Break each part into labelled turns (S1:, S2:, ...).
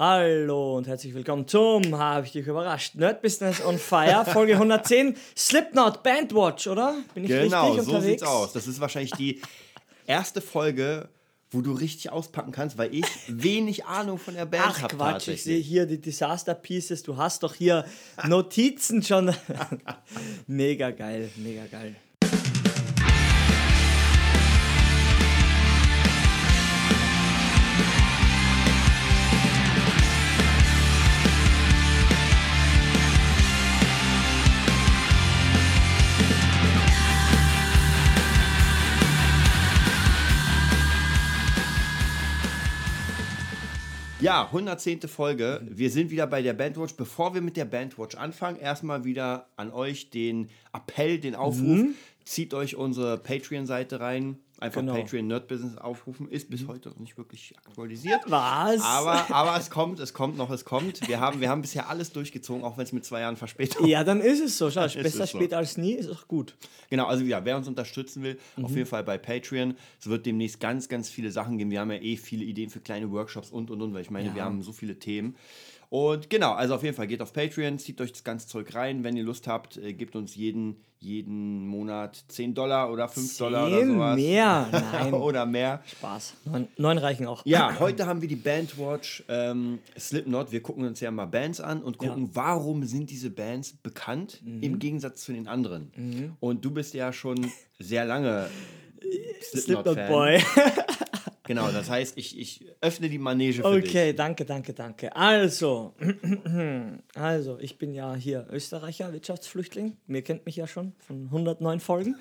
S1: Hallo und herzlich willkommen zum, habe ich dich überrascht, Nerd Business on Fire, Folge 110, Slipknot Bandwatch, oder?
S2: Bin ich genau, richtig so sieht's aus. Das ist wahrscheinlich die erste Folge, wo du richtig auspacken kannst, weil ich wenig Ahnung von der Band habe.
S1: Ach Quatsch, ich sehe hier die Disaster Pieces, du hast doch hier Notizen schon. mega geil, mega geil.
S2: Ja, 110. Folge. Wir sind wieder bei der Bandwatch. Bevor wir mit der Bandwatch anfangen, erstmal wieder an euch den Appell, den Aufruf. Mhm. Zieht euch unsere Patreon-Seite rein. Einfach genau. Patreon Nerd Business aufrufen. Ist bis heute noch nicht wirklich aktualisiert.
S1: Was?
S2: Aber, aber es kommt, es kommt noch, es kommt. Wir haben, wir haben bisher alles durchgezogen, auch wenn es mit zwei Jahren Verspätung
S1: Ja, dann ist es so. Schau, besser spät so. als nie, ist auch gut.
S2: Genau, also ja, wer uns unterstützen will, mhm. auf jeden Fall bei Patreon. Es wird demnächst ganz, ganz viele Sachen geben. Wir haben ja eh viele Ideen für kleine Workshops und und und, weil ich meine, ja. wir haben so viele Themen. Und genau, also auf jeden Fall geht auf Patreon, zieht euch das ganze Zeug rein. Wenn ihr Lust habt, äh, gebt uns jeden, jeden Monat 10 Dollar oder 5 Dollar oder sowas.
S1: mehr, nein.
S2: oder mehr.
S1: Spaß. Neun, neun, reichen auch.
S2: Ja, heute haben wir die Bandwatch ähm, Slipknot. Wir gucken uns ja mal Bands an und gucken, ja. warum sind diese Bands bekannt mhm. im Gegensatz zu den anderen. Mhm. Und du bist ja schon sehr lange
S1: Slipknot-Boy.
S2: Genau, das heißt, ich, ich öffne die Manege für okay,
S1: dich. Okay, danke, danke, danke. Also, also, ich bin ja hier Österreicher, Wirtschaftsflüchtling. Mir kennt mich ja schon von 109 Folgen.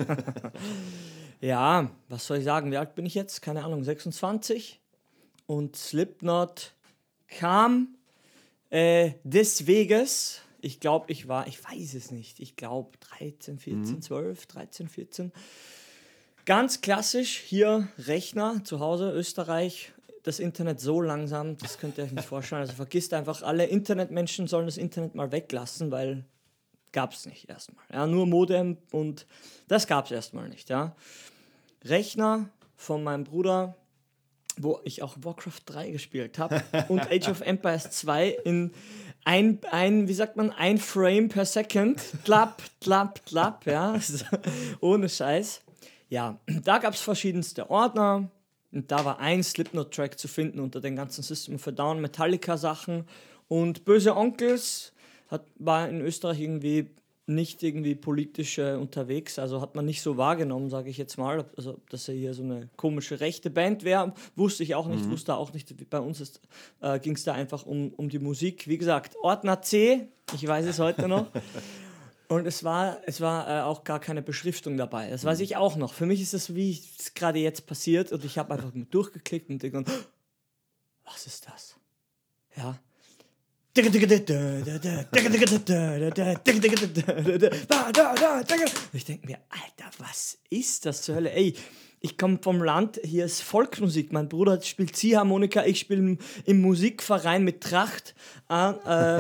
S1: ja, was soll ich sagen? Wie alt bin ich jetzt? Keine Ahnung, 26. Und Slipknot kam äh, des Weges. Ich glaube, ich war, ich weiß es nicht, ich glaube 13, 14, mhm. 12, 13, 14 Ganz klassisch hier Rechner zu Hause, Österreich. Das Internet so langsam, das könnt ihr euch nicht vorstellen. Also vergisst einfach, alle Internetmenschen sollen das Internet mal weglassen, weil gab es nicht erstmal. Ja, nur Modem und das gab es erstmal nicht. Ja. Rechner von meinem Bruder, wo ich auch Warcraft 3 gespielt habe und Age of Empires 2 in ein, ein, wie sagt man, ein Frame per Second. Klapp, klapp, klapp, ja. Ohne Scheiß. Ja, da gab es verschiedenste Ordner und da war ein Slipknot-Track zu finden unter den ganzen System a Down Metallica-Sachen und Böse Onkels hat, war in Österreich irgendwie nicht irgendwie politisch äh, unterwegs, also hat man nicht so wahrgenommen, sage ich jetzt mal, also dass er hier so eine komische rechte Band wäre, wusste ich auch nicht, mhm. wusste auch nicht, bei uns äh, ging es da einfach um, um die Musik. Wie gesagt, Ordner C, ich weiß es heute noch. Und es war, es war äh, auch gar keine Beschriftung dabei. Das weiß mhm. ich auch noch. Für mich ist das, wie es gerade jetzt passiert. Und ich habe einfach durchgeklickt und denke, was ist das? Ja. Ich denke mir, Alter, was ist das zur Hölle? Ey, ich komme vom Land, hier ist Volksmusik. Mein Bruder spielt Ziehharmonika, ich spiele im Musikverein mit Tracht äh,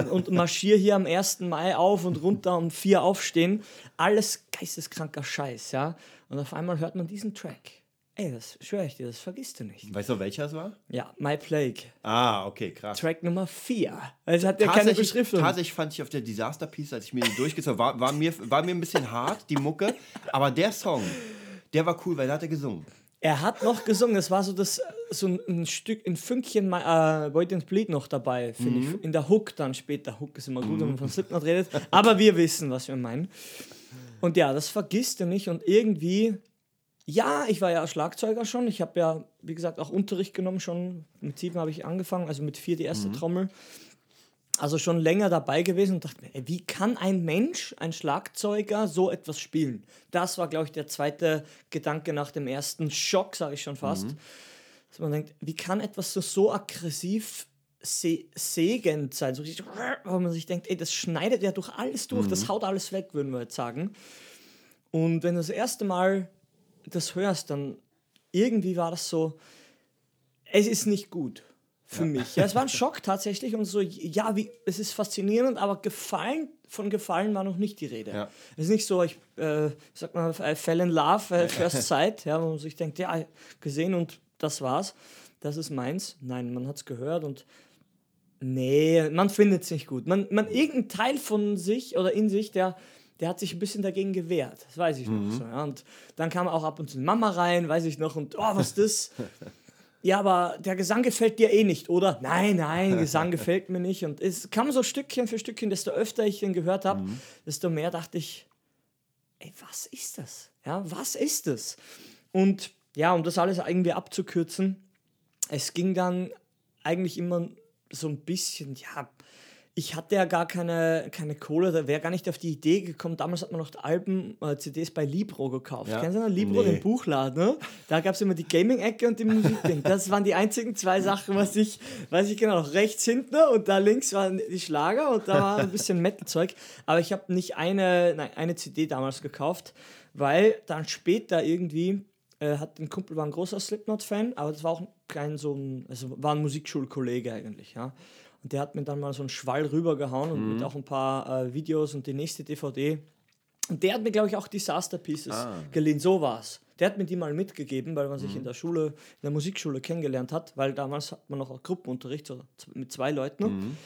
S1: äh, und marschiere hier am 1. Mai auf und runter um vier aufstehen. Alles geisteskranker Scheiß, ja. Und auf einmal hört man diesen Track. Ey, das schwöre ich dir, das vergisst du nicht.
S2: Weißt du, welcher es war?
S1: Ja, My Plague.
S2: Ah, okay, krass.
S1: Track Nummer 4. Also hat ja keine Beschriftung.
S2: Tatsächlich fand ich auf der Disaster Piece, als ich mir die durchgezogen war, war mir, war mir ein bisschen hart, die Mucke. Aber der Song, der war cool, weil da hat er gesungen.
S1: Er hat noch gesungen, es war so das so ein, Stück, ein Fünkchen äh, and Bleed noch dabei, finde mhm. ich. In der Hook dann später. Hook ist immer gut, mhm. wenn man von Slipknot redet. Aber wir wissen, was wir meinen. Und ja, das vergisst er nicht. Und irgendwie, ja, ich war ja Schlagzeuger schon. Ich habe ja, wie gesagt, auch Unterricht genommen schon. Mit sieben habe ich angefangen, also mit vier die erste mhm. Trommel also schon länger dabei gewesen und dachte mir, ey, wie kann ein Mensch, ein Schlagzeuger, so etwas spielen? Das war, glaube ich, der zweite Gedanke nach dem ersten Schock, sage ich schon fast. Mhm. Dass man denkt, wie kann etwas so, so aggressiv se segend sein? So richtig, wo man sich denkt, ey, das schneidet ja durch alles durch, mhm. das haut alles weg, würden wir jetzt sagen. Und wenn du das erste Mal das hörst, dann irgendwie war das so, es ist nicht gut für ja. mich. Ja, es war ein Schock tatsächlich und so, ja, wie, es ist faszinierend, aber gefallen, von Gefallen war noch nicht die Rede. Ja. Es ist nicht so, ich äh, sag mal, I fell in love äh, first sight, ja, wo man sich denkt, ja, gesehen und das war's, das ist meins. Nein, man hat es gehört und Nee, man findet es nicht gut. Man, man, irgendein Teil von sich oder in sich, der, der hat sich ein bisschen dagegen gewehrt. Das weiß ich mhm. noch so. Ja. Und dann kam auch ab und zu Mama rein, weiß ich noch, und oh, was ist das? ja, aber der Gesang gefällt dir eh nicht, oder? Nein, nein, Gesang gefällt mir nicht. Und es kam so Stückchen für Stückchen, desto öfter ich den gehört habe, mhm. desto mehr dachte ich, ey, was ist das? Ja, was ist das? Und ja, um das alles irgendwie abzukürzen, es ging dann eigentlich immer so ein bisschen, ja, ich hatte ja gar keine, keine Kohle, da wäre gar nicht auf die Idee gekommen. Damals hat man noch Alben, äh, CDs bei Libro gekauft. Ja. Kennen Sie noch Libro, nee. den Buchladen? Ne? Da gab es immer die Gaming-Ecke und die Musik-Ding. Das waren die einzigen zwei Sachen, was ich, weiß ich genau, noch rechts hinten und da links waren die Schlager und da war ein bisschen Metal-Zeug. Aber ich habe nicht eine, nein, eine CD damals gekauft, weil dann später irgendwie äh, hat ein Kumpel war ein großer Slipknot-Fan, aber das war auch kein so ein, also war ein Musikschulkollege eigentlich, ja. Und der hat mir dann mal so einen Schwall rübergehauen und mit mhm. auch ein paar äh, Videos und die nächste DVD. Und der hat mir, glaube ich, auch Disaster Pieces ah. geliehen. So war es. Der hat mir die mal mitgegeben, weil man sich mhm. in der Schule, in der Musikschule kennengelernt hat, weil damals hat man noch Gruppenunterricht so mit zwei Leuten. Mhm.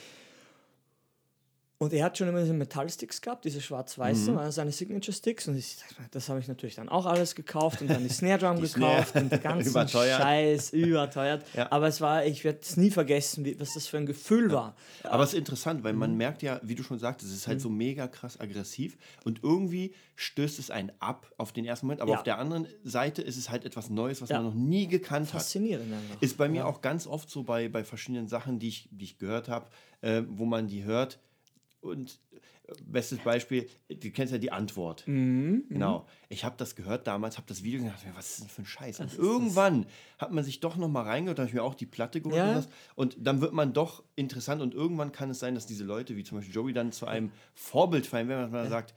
S1: Und er hat schon immer diese Metallsticks gehabt, diese schwarz-weißen, mhm. seine Signature-Sticks. Und ich, das habe ich natürlich dann auch alles gekauft und dann die Snare Drum die gekauft Snare. und den ganzen überteuert. Scheiß überteuert. Ja. Aber es war, ich werde es nie vergessen, wie, was das für ein Gefühl ja. war.
S2: Aber es ist interessant, weil man mhm. merkt ja, wie du schon sagtest, es ist halt mhm. so mega krass aggressiv und irgendwie stößt es einen ab auf den ersten Moment. Aber ja. auf der anderen Seite ist es halt etwas Neues, was man noch nie gekannt
S1: Faszinierend
S2: hat. Faszinierend. Ist bei mir auch ganz oft so bei, bei verschiedenen Sachen, die ich, die ich gehört habe, äh, wo man die hört und äh, bestes Beispiel, du kennst ja die Antwort. Mhm, genau. Ich habe das gehört damals, habe das Video gedacht, was ist denn für ein Scheiß? Und irgendwann hat man sich doch noch mal reingehört, habe ich mir auch die Platte geholt ja. und, und dann wird man doch interessant und irgendwann kann es sein, dass diese Leute, wie zum Beispiel Joey, dann zu einem Vorbild fallen, wenn man ja. sagt,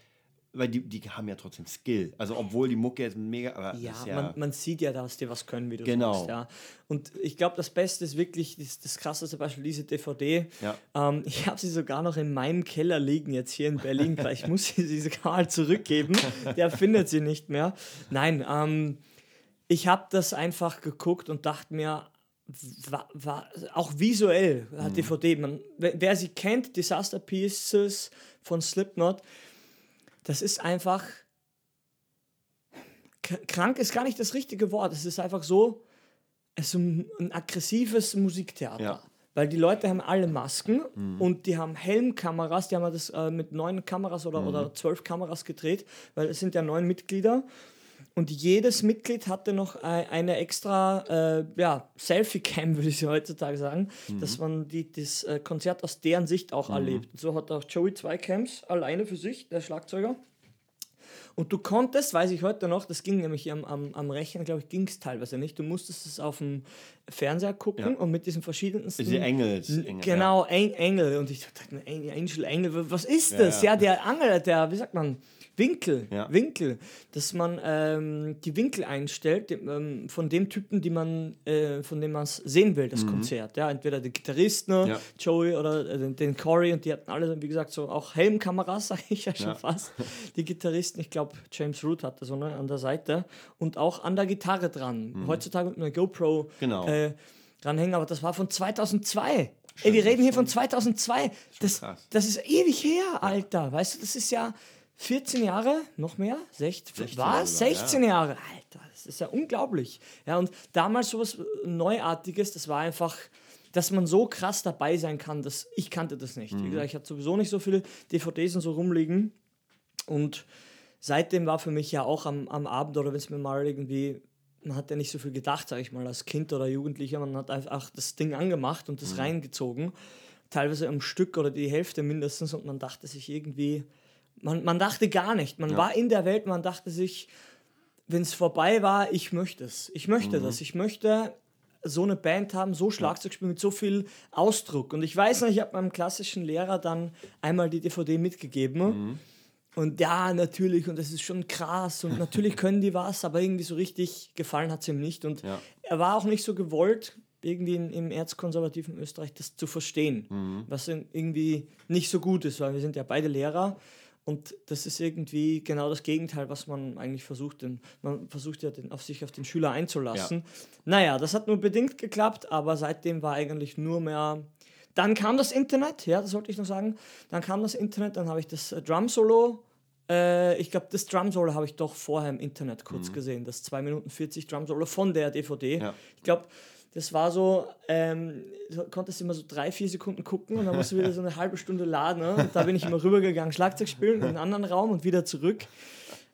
S2: weil die, die haben ja trotzdem Skill. Also obwohl die Mucke jetzt mega. Aber
S1: ja, ja man, man, sieht ja, dass die was können, wie du
S2: genau.
S1: sagst. Ja. Und ich glaube, das Beste ist wirklich das, das krasseste Beispiel, diese DVD. Ja. Ähm, ich habe sie sogar noch in meinem Keller liegen, jetzt hier in Berlin. Vielleicht muss ich sie sogar mal zurückgeben. Der findet sie nicht mehr. Nein, ähm, ich habe das einfach geguckt und dachte mir, war, war auch visuell hat mhm. DVD. Man, wer sie kennt, Disaster Pieces von Slipknot, das ist einfach. Krank ist gar nicht das richtige Wort. Es ist einfach so, es ist ein, ein aggressives Musiktheater. Ja. Weil die Leute haben alle Masken mhm. und die haben Helmkameras, die haben das äh, mit neun Kameras oder, mhm. oder zwölf Kameras gedreht, weil es sind ja neun Mitglieder. Und jedes Mitglied hatte noch eine extra äh, ja, Selfie-Cam, würde ich heutzutage sagen, mhm. dass man die, das äh, Konzert aus deren Sicht auch mhm. erlebt. Und so hat auch Joey zwei Cams alleine für sich, der Schlagzeuger. Und du konntest, weiß ich heute noch, das ging nämlich am, am, am Rechner, glaube ich, ging es teilweise nicht. Du musstest es auf dem Fernseher gucken ja. und mit diesen verschiedenen.
S2: Diese Engels.
S1: Engel, genau, ja. Engel. Und ich dachte, Angel, Engel, was ist das? Ja, ja der Angel, der, wie sagt man, Winkel, ja. Winkel, dass man ähm, die Winkel einstellt ähm, von dem Typen, die man, äh, von dem man es sehen will, das mhm. Konzert. Ja, entweder der Gitarrist, ne, ja. Joey oder äh, den, den Corey und die hatten alle, wie gesagt, so auch Helmkameras, sage ich ja schon ja. fast. Die Gitarristen, ich glaube, James Root hatte so ne, an der Seite und auch an der Gitarre dran. Mhm. Heutzutage mit einer GoPro
S2: genau.
S1: äh, dranhängen, aber das war von 2002. Ey, wir reden hier von 2002. Das, das ist ewig her, Alter. Weißt du, das ist ja 14 Jahre, noch mehr? 16, 16 was? 16 ja. Jahre. Alter, das ist ja unglaublich. Ja, und damals sowas Neuartiges, das war einfach, dass man so krass dabei sein kann, dass ich kannte das nicht. Mhm. Wie gesagt, ich hatte sowieso nicht so viele DVDs und so rumliegen. Und seitdem war für mich ja auch am, am Abend oder wenn es mir mal irgendwie, man hat ja nicht so viel gedacht, sage ich mal, als Kind oder Jugendlicher, man hat einfach das Ding angemacht und das mhm. reingezogen. Teilweise am Stück oder die Hälfte mindestens und man dachte sich irgendwie, man, man dachte gar nicht. Man ja. war in der Welt, man dachte sich, wenn es vorbei war, ich möchte es. Ich möchte mhm. das. Ich möchte so eine Band haben, so Schlagzeug spielen mit so viel Ausdruck. Und ich weiß noch, ich habe meinem klassischen Lehrer dann einmal die DVD mitgegeben. Mhm. Und ja, natürlich, und das ist schon krass. Und natürlich können die was, aber irgendwie so richtig gefallen hat es ihm nicht. Und ja. er war auch nicht so gewollt, irgendwie in, im erzkonservativen Österreich das zu verstehen, mhm. was irgendwie nicht so gut ist, weil wir sind ja beide Lehrer. Und das ist irgendwie genau das Gegenteil, was man eigentlich versucht. Denn man versucht ja den, auf sich auf den Schüler einzulassen. Ja. Naja, das hat nur bedingt geklappt, aber seitdem war eigentlich nur mehr Dann kam das Internet, ja, das sollte ich noch sagen. Dann kam das Internet, dann habe ich das äh, Drum Solo. Äh, ich glaube, das Drum Solo habe ich doch vorher im Internet kurz mhm. gesehen. Das 2 Minuten 40 Drum Solo von der DVD. Ja. Ich glaube, das war so, ähm, konntest immer so drei, vier Sekunden gucken und dann musst du wieder so eine halbe Stunde laden. Ne? Da bin ich immer rübergegangen, Schlagzeug spielen in einen anderen Raum und wieder zurück.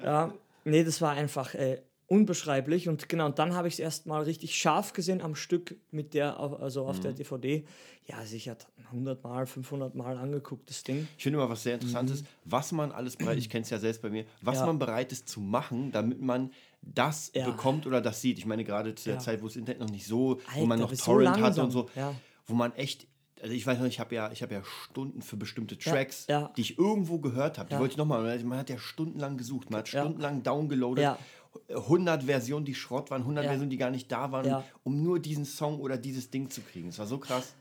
S1: Ja, nee, das war einfach äh, unbeschreiblich. Und genau, und dann habe ich es erstmal richtig scharf gesehen am Stück mit der, also auf mhm. der DVD. Ja, sicher 100 Mal, 500 Mal angeguckt, das Ding.
S2: Ich finde immer was sehr Interessantes, mhm. was man alles bereit, ich kenne es ja selbst bei mir, was ja. man bereit ist zu machen, damit man das ja. bekommt oder das sieht. Ich meine, gerade zu der ja. Zeit, wo das Internet noch nicht so, Alter, wo man noch Torrent so hatte und so, wo man echt also ich weiß noch, ich habe ja, hab ja Stunden für bestimmte Tracks, ja, ja. die ich irgendwo gehört habe. Die wollte ich nochmal, man hat ja stundenlang gesucht, man hat stundenlang downgeloadet. 100 Versionen, die Schrott waren, 100 Versionen, die gar nicht da waren, um nur diesen Song oder dieses Ding zu kriegen. Es war so krass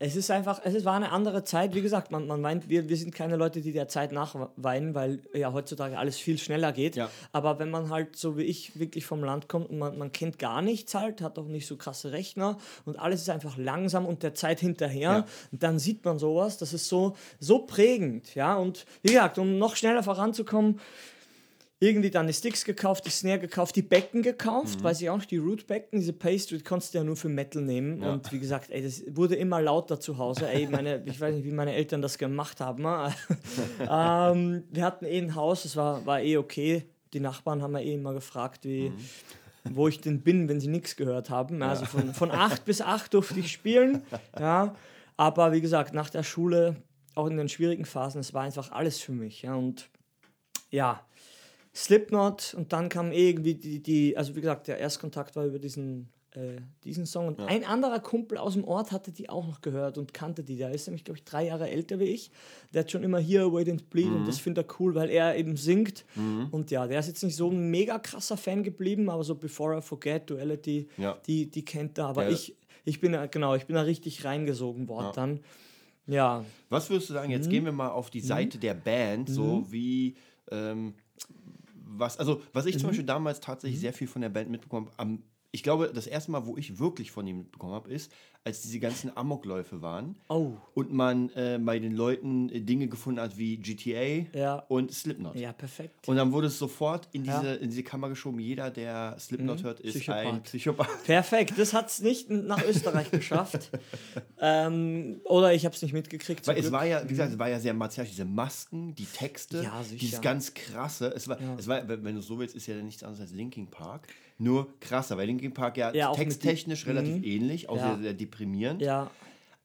S1: es ist einfach, es war eine andere Zeit. Wie gesagt, man, man meint, wir, wir sind keine Leute, die der Zeit nachweinen, weil ja heutzutage alles viel schneller geht. Ja. Aber wenn man halt so wie ich wirklich vom Land kommt und man, man kennt gar nichts halt, hat auch nicht so krasse Rechner und alles ist einfach langsam und der Zeit hinterher, ja. dann sieht man sowas. Das ist so, so prägend. Ja? Und wie gesagt, um noch schneller voranzukommen, irgendwie dann die Sticks gekauft, die Snare gekauft, die Becken gekauft, mhm. weiß ich auch nicht, die Root-Becken, diese Pastry konntest du ja nur für Metal nehmen. Ja. Und wie gesagt, ey, das wurde immer lauter zu Hause. Ey, meine, ich weiß nicht, wie meine Eltern das gemacht haben. ähm, wir hatten eh ein Haus, das war, war eh okay. Die Nachbarn haben ja eh immer gefragt, wie, mhm. wo ich denn bin, wenn sie nichts gehört haben. Also von, von acht bis acht durfte ich spielen. Ja. Aber wie gesagt, nach der Schule, auch in den schwierigen Phasen, es war einfach alles für mich. Ja. Und ja, Slipknot und dann kam irgendwie die, die, also wie gesagt, der Erstkontakt war über diesen, äh, diesen Song. Und ja. ein anderer Kumpel aus dem Ort hatte die auch noch gehört und kannte die. Der ist nämlich, glaube ich, drei Jahre älter wie ich. Der hat schon immer hier Wait and Bleed mhm. und das findet er cool, weil er eben singt. Mhm. Und ja, der ist jetzt nicht so ein mega krasser Fan geblieben, aber so Before I Forget, Duality, ja. die, die kennt er. Aber ja. ich, ich bin genau, ich bin da richtig reingesogen worden dann. Ja.
S2: Was würdest du sagen, jetzt mhm. gehen wir mal auf die Seite mhm. der Band, so mhm. wie ähm, was, also was ich mhm. zum Beispiel damals tatsächlich mhm. sehr viel von der Band mitbekommen habe, ich glaube, das erste Mal, wo ich wirklich von ihm mitbekommen habe, ist, als diese ganzen Amokläufe waren
S1: oh.
S2: und man äh, bei den Leuten äh, Dinge gefunden hat wie GTA
S1: ja.
S2: und Slipknot.
S1: Ja, perfekt.
S2: Und dann wurde es sofort in diese, ja. in diese Kammer geschoben. Jeder, der Slipknot mhm. hört, ist Psychopath. ein Psychopath.
S1: Perfekt, das hat es nicht nach Österreich geschafft. ähm, oder ich habe es nicht mitgekriegt.
S2: Weil es war ja, wie gesagt, es war ja sehr martialisch. Diese Masken, die Texte, ja, dieses ganz krasse. Es war, es war, wenn du so willst, ist ja nichts anderes als Linking Park nur krasser, weil Linkin Park ja, ja texttechnisch relativ mhm. ähnlich, auch ja. sehr, sehr deprimierend.
S1: Ja.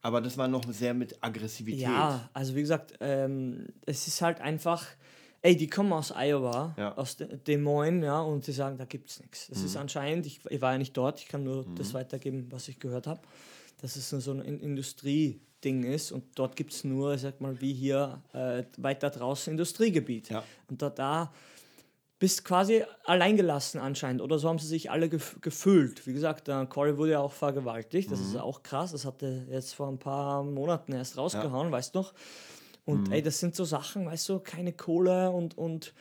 S2: Aber das war noch sehr mit Aggressivität.
S1: Ja, also wie gesagt, ähm, es ist halt einfach, ey, die kommen aus Iowa, ja. aus Des Moines, ja, und sie sagen, da gibt es nichts. Das mhm. ist anscheinend, ich, ich, war ja nicht dort, ich kann nur mhm. das weitergeben, was ich gehört habe, dass es so ein Industrieding ist und dort gibt es nur, ich sag mal, wie hier äh, weiter draußen Industriegebiet. Ja. Und da, da bist quasi alleingelassen anscheinend. Oder so haben sie sich alle gef gefühlt. Wie gesagt, der Corey wurde ja auch vergewaltigt. Das mhm. ist auch krass. Das hat er jetzt vor ein paar Monaten erst rausgehauen, ja. weißt du noch? Und mhm. ey, das sind so Sachen, weißt du, keine Kohle und, und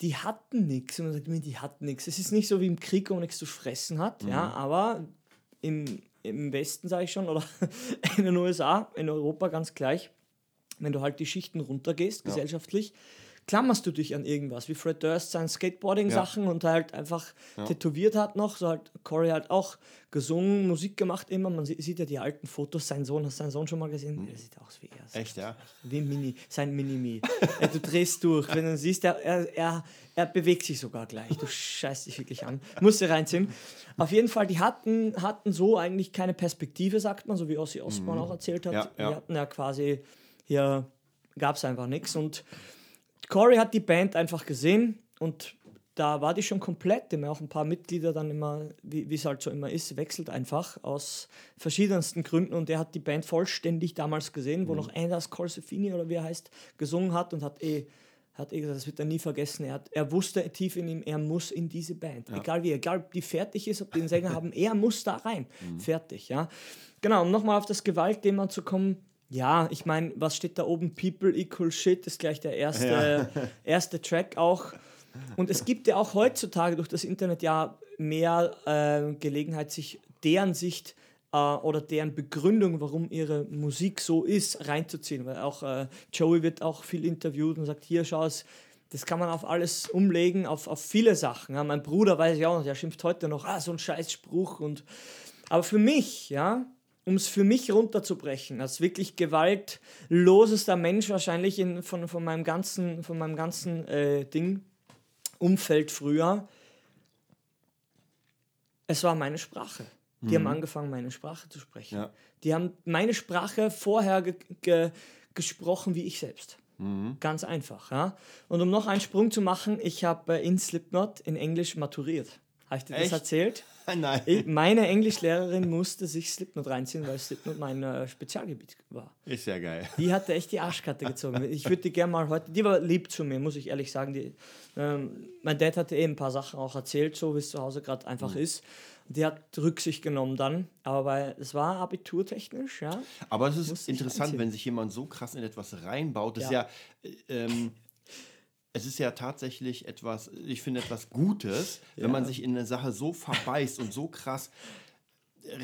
S1: die hatten nichts. Und man sagt mir, die hatten nichts. Es ist nicht so wie im Krieg, wo man nichts zu fressen hat, mhm. ja, aber im, im Westen, sage ich schon, oder in den USA, in Europa ganz gleich, wenn du halt die Schichten runtergehst, ja. gesellschaftlich, klammerst du dich an irgendwas, wie Fred Durst seine Skateboarding-Sachen ja. und halt einfach ja. tätowiert hat noch, so halt Corey halt auch gesungen, Musik gemacht immer, man sieht ja die alten Fotos, sein Sohn, hast du seinen Sohn schon mal gesehen? Mhm. Der sieht aus wie er.
S2: Echt, ja?
S1: Wie Mini, sein Mini-Me. du drehst durch, wenn du siehst, er, er, er, er bewegt sich sogar gleich, du scheißt dich wirklich an. Musst du reinziehen. Auf jeden Fall, die hatten, hatten so eigentlich keine Perspektive, sagt man, so wie Ossi Osbourne mhm. auch erzählt hat. Ja, die hatten ja quasi, hier gab es einfach nichts und Corey hat die Band einfach gesehen und da war die schon komplett. Immer auch ein paar Mitglieder dann immer, wie es halt so immer ist, wechselt einfach aus verschiedensten Gründen. Und er hat die Band vollständig damals gesehen, wo mhm. noch Anders Corsefini oder wie er heißt, gesungen hat und hat eh, hat eh gesagt, das wird er nie vergessen. Er, hat, er wusste tief in ihm, er muss in diese Band. Ja. Egal wie, egal ob die fertig ist, ob die einen Sänger haben, er muss da rein. Mhm. Fertig, ja. Genau, um nochmal auf das Gewaltthema zu kommen ja, ich meine, was steht da oben? People equal shit ist gleich der erste, ja. erste Track auch. Und es gibt ja auch heutzutage durch das Internet ja mehr äh, Gelegenheit, sich deren Sicht äh, oder deren Begründung, warum ihre Musik so ist, reinzuziehen. Weil auch äh, Joey wird auch viel interviewt und sagt, hier schau es, das kann man auf alles umlegen, auf, auf viele Sachen. Ja. Mein Bruder weiß ich auch noch, der schimpft heute noch, ah, so ein Scheißspruch. Und, aber für mich, ja, um es für mich runterzubrechen, als wirklich gewaltlosester Mensch wahrscheinlich in, von, von meinem ganzen, von meinem ganzen äh, Ding, Umfeld früher, es war meine Sprache. Die mhm. haben angefangen, meine Sprache zu sprechen. Ja. Die haben meine Sprache vorher ge ge gesprochen wie ich selbst. Mhm. Ganz einfach. Ja? Und um noch einen Sprung zu machen, ich habe in Slipknot in Englisch maturiert. Habe ich dir Echt? das erzählt? Nein. Ich, meine Englischlehrerin musste sich Slipknot reinziehen, weil Slipknot mein äh, Spezialgebiet war.
S2: Ist ja geil.
S1: Die hatte echt die Arschkarte gezogen. Ich würde die gerne mal heute, die war lieb zu mir, muss ich ehrlich sagen. Die, ähm, mein Dad hatte eben eh ein paar Sachen auch erzählt, so wie es zu Hause gerade einfach mhm. ist. Die hat Rücksicht genommen dann, aber weil es war abiturtechnisch, ja.
S2: Aber es ist interessant, wenn sich jemand so krass in etwas reinbaut. Das ja. ist ja, äh, ähm, es ist ja tatsächlich etwas, ich finde etwas Gutes, ja. wenn man sich in eine Sache so verbeißt und so krass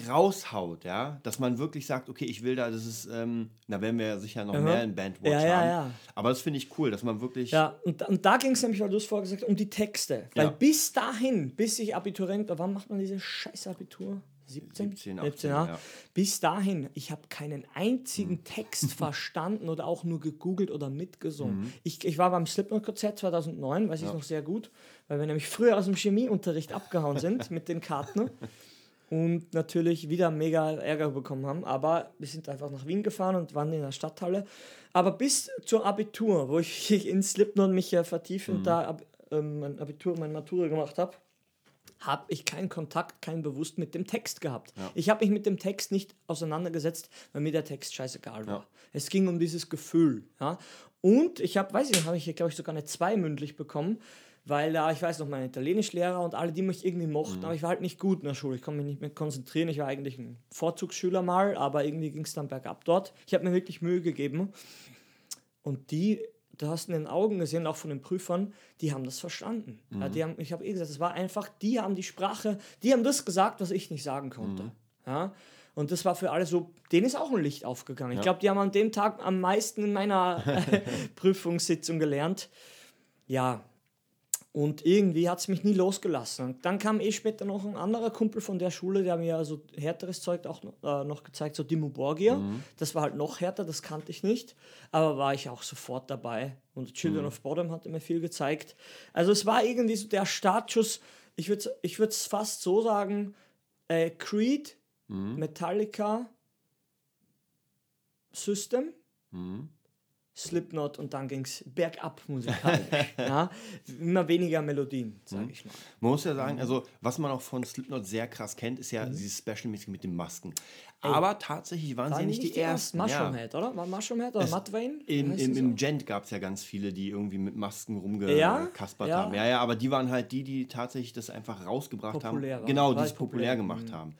S2: raushaut, ja, dass man wirklich sagt, okay, ich will da, das ist, ähm, da werden wir ja sicher noch mhm. mehr in Bandwatch ja, ja, haben. Ja. Aber das finde ich cool, dass man wirklich.
S1: Ja, und, und da ging es nämlich, weil du es vorher gesagt um die Texte. Weil bis dahin, bis ich Abiturient war, wann macht man diese scheiß Abitur? 17, 17, 18, 17 ja. Bis dahin, ich habe keinen einzigen mhm. Text verstanden oder auch nur gegoogelt oder mitgesungen. Mhm. Ich, ich war beim Slipknot-Konzert 2009, weiß ja. ich noch sehr gut, weil wir nämlich früher aus dem Chemieunterricht abgehauen sind mit den Karten und natürlich wieder mega Ärger bekommen haben. Aber wir sind einfach nach Wien gefahren und waren in der Stadthalle. Aber bis zur Abitur, wo ich in Slipknot mich ja vertiefend mhm. da ähm, mein Abitur, meine Matura gemacht habe, habe ich keinen Kontakt, keinen Bewusst mit dem Text gehabt. Ja. Ich habe mich mit dem Text nicht auseinandergesetzt, weil mir der Text scheißegal war. Ja. Es ging um dieses Gefühl. Ja? Und ich habe, weiß ich nicht, habe ich, glaube ich, sogar eine 2 mündlich bekommen, weil da, ich weiß noch, mein Italienischlehrer und alle, die mich irgendwie mochten, mhm. aber ich war halt nicht gut in der Schule. Ich konnte mich nicht mehr konzentrieren. Ich war eigentlich ein Vorzugsschüler mal, aber irgendwie ging es dann bergab dort. Ich habe mir wirklich Mühe gegeben. Und die du hast in den Augen gesehen, auch von den Prüfern, die haben das verstanden. Mhm. Ja, die haben, ich habe eh gesagt, es war einfach, die haben die Sprache, die haben das gesagt, was ich nicht sagen konnte. Mhm. Ja? Und das war für alle so, denen ist auch ein Licht aufgegangen. Ja. Ich glaube, die haben an dem Tag am meisten in meiner Prüfungssitzung gelernt. Ja, und irgendwie hat es mich nie losgelassen. Und dann kam eh später noch ein anderer Kumpel von der Schule, der mir so härteres Zeug auch äh, noch gezeigt, so Dimo Borgia. Mhm. Das war halt noch härter, das kannte ich nicht. Aber war ich auch sofort dabei. Und Children mhm. of Bottom hat mir viel gezeigt. Also es war irgendwie so der Startschuss, ich würde ich es fast so sagen, äh, Creed, mhm. Metallica, System. Mhm. Slipknot und dann ging es bergab musikalisch. ja? Immer weniger Melodien, sage mhm. ich mal.
S2: Man muss ja sagen, also was man auch von Slipknot sehr krass kennt, ist ja mhm. dieses Special-mäßige mit den Masken. Ey, Aber tatsächlich waren, waren sie nicht die, die ersten.
S1: Mushroom Head, oder? War Mushroom Head oder Wayne?
S2: Im, im, im Gent gab es ja ganz viele, die irgendwie mit Masken rumgekaspert ja? haben. Ja, ja, aber die waren halt die, die tatsächlich das einfach rausgebracht populär haben. Genau, die es populär, populär gemacht mhm. haben.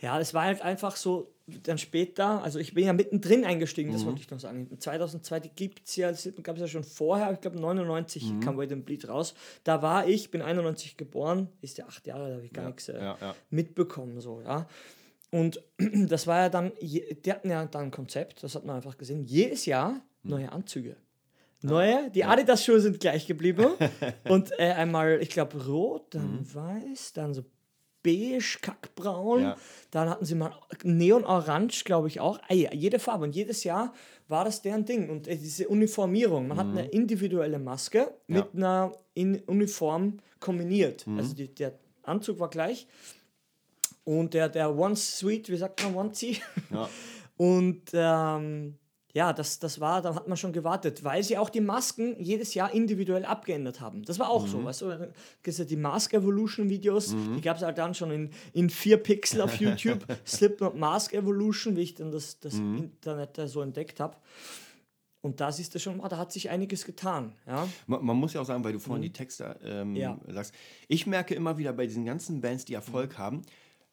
S1: Ja, es war halt einfach so, dann später, also ich bin ja mittendrin eingestiegen, das mhm. wollte ich noch sagen. 2002 gibt es ja, gab es ja schon vorher, ich glaube 99 mhm. kam Wait and Bleed raus. Da war ich, bin 91 geboren, ist ja acht Jahre, da habe ich gar ja, nichts äh, ja, ja. mitbekommen, so, ja. Und das war ja dann, die hatten ja dann ein Konzept, das hat man einfach gesehen, jedes Jahr mhm. neue Anzüge. Neue, die Adidas-Schuhe sind gleich geblieben. und äh, einmal, ich glaube, rot, dann mhm. weiß, dann so beige, kackbraun. Ja. Dann hatten sie mal neonorange, glaube ich auch. Ah, jede Farbe. Und jedes Jahr war das deren Ding. Und äh, diese Uniformierung. Man mhm. hat eine individuelle Maske mit ja. einer in Uniform kombiniert. Mhm. Also die, der Anzug war gleich. Und der, der One Suite, wie sagt man, One C? Ja. Und ähm, ja, das, das war, da hat man schon gewartet, weil sie auch die Masken jedes Jahr individuell abgeändert haben. Das war auch mhm. so, weißt du, ja die Mask Evolution Videos, mhm. die gab es halt dann schon in, in vier Pixel auf YouTube, Slipknot Mask Evolution, wie ich dann das, das mhm. Internet da so entdeckt habe. Und da siehst du schon, da hat sich einiges getan. Ja?
S2: Man, man muss ja auch sagen, weil du vorhin mhm. die Texte ähm, ja. sagst, ich merke immer wieder bei diesen ganzen Bands, die Erfolg mhm. haben,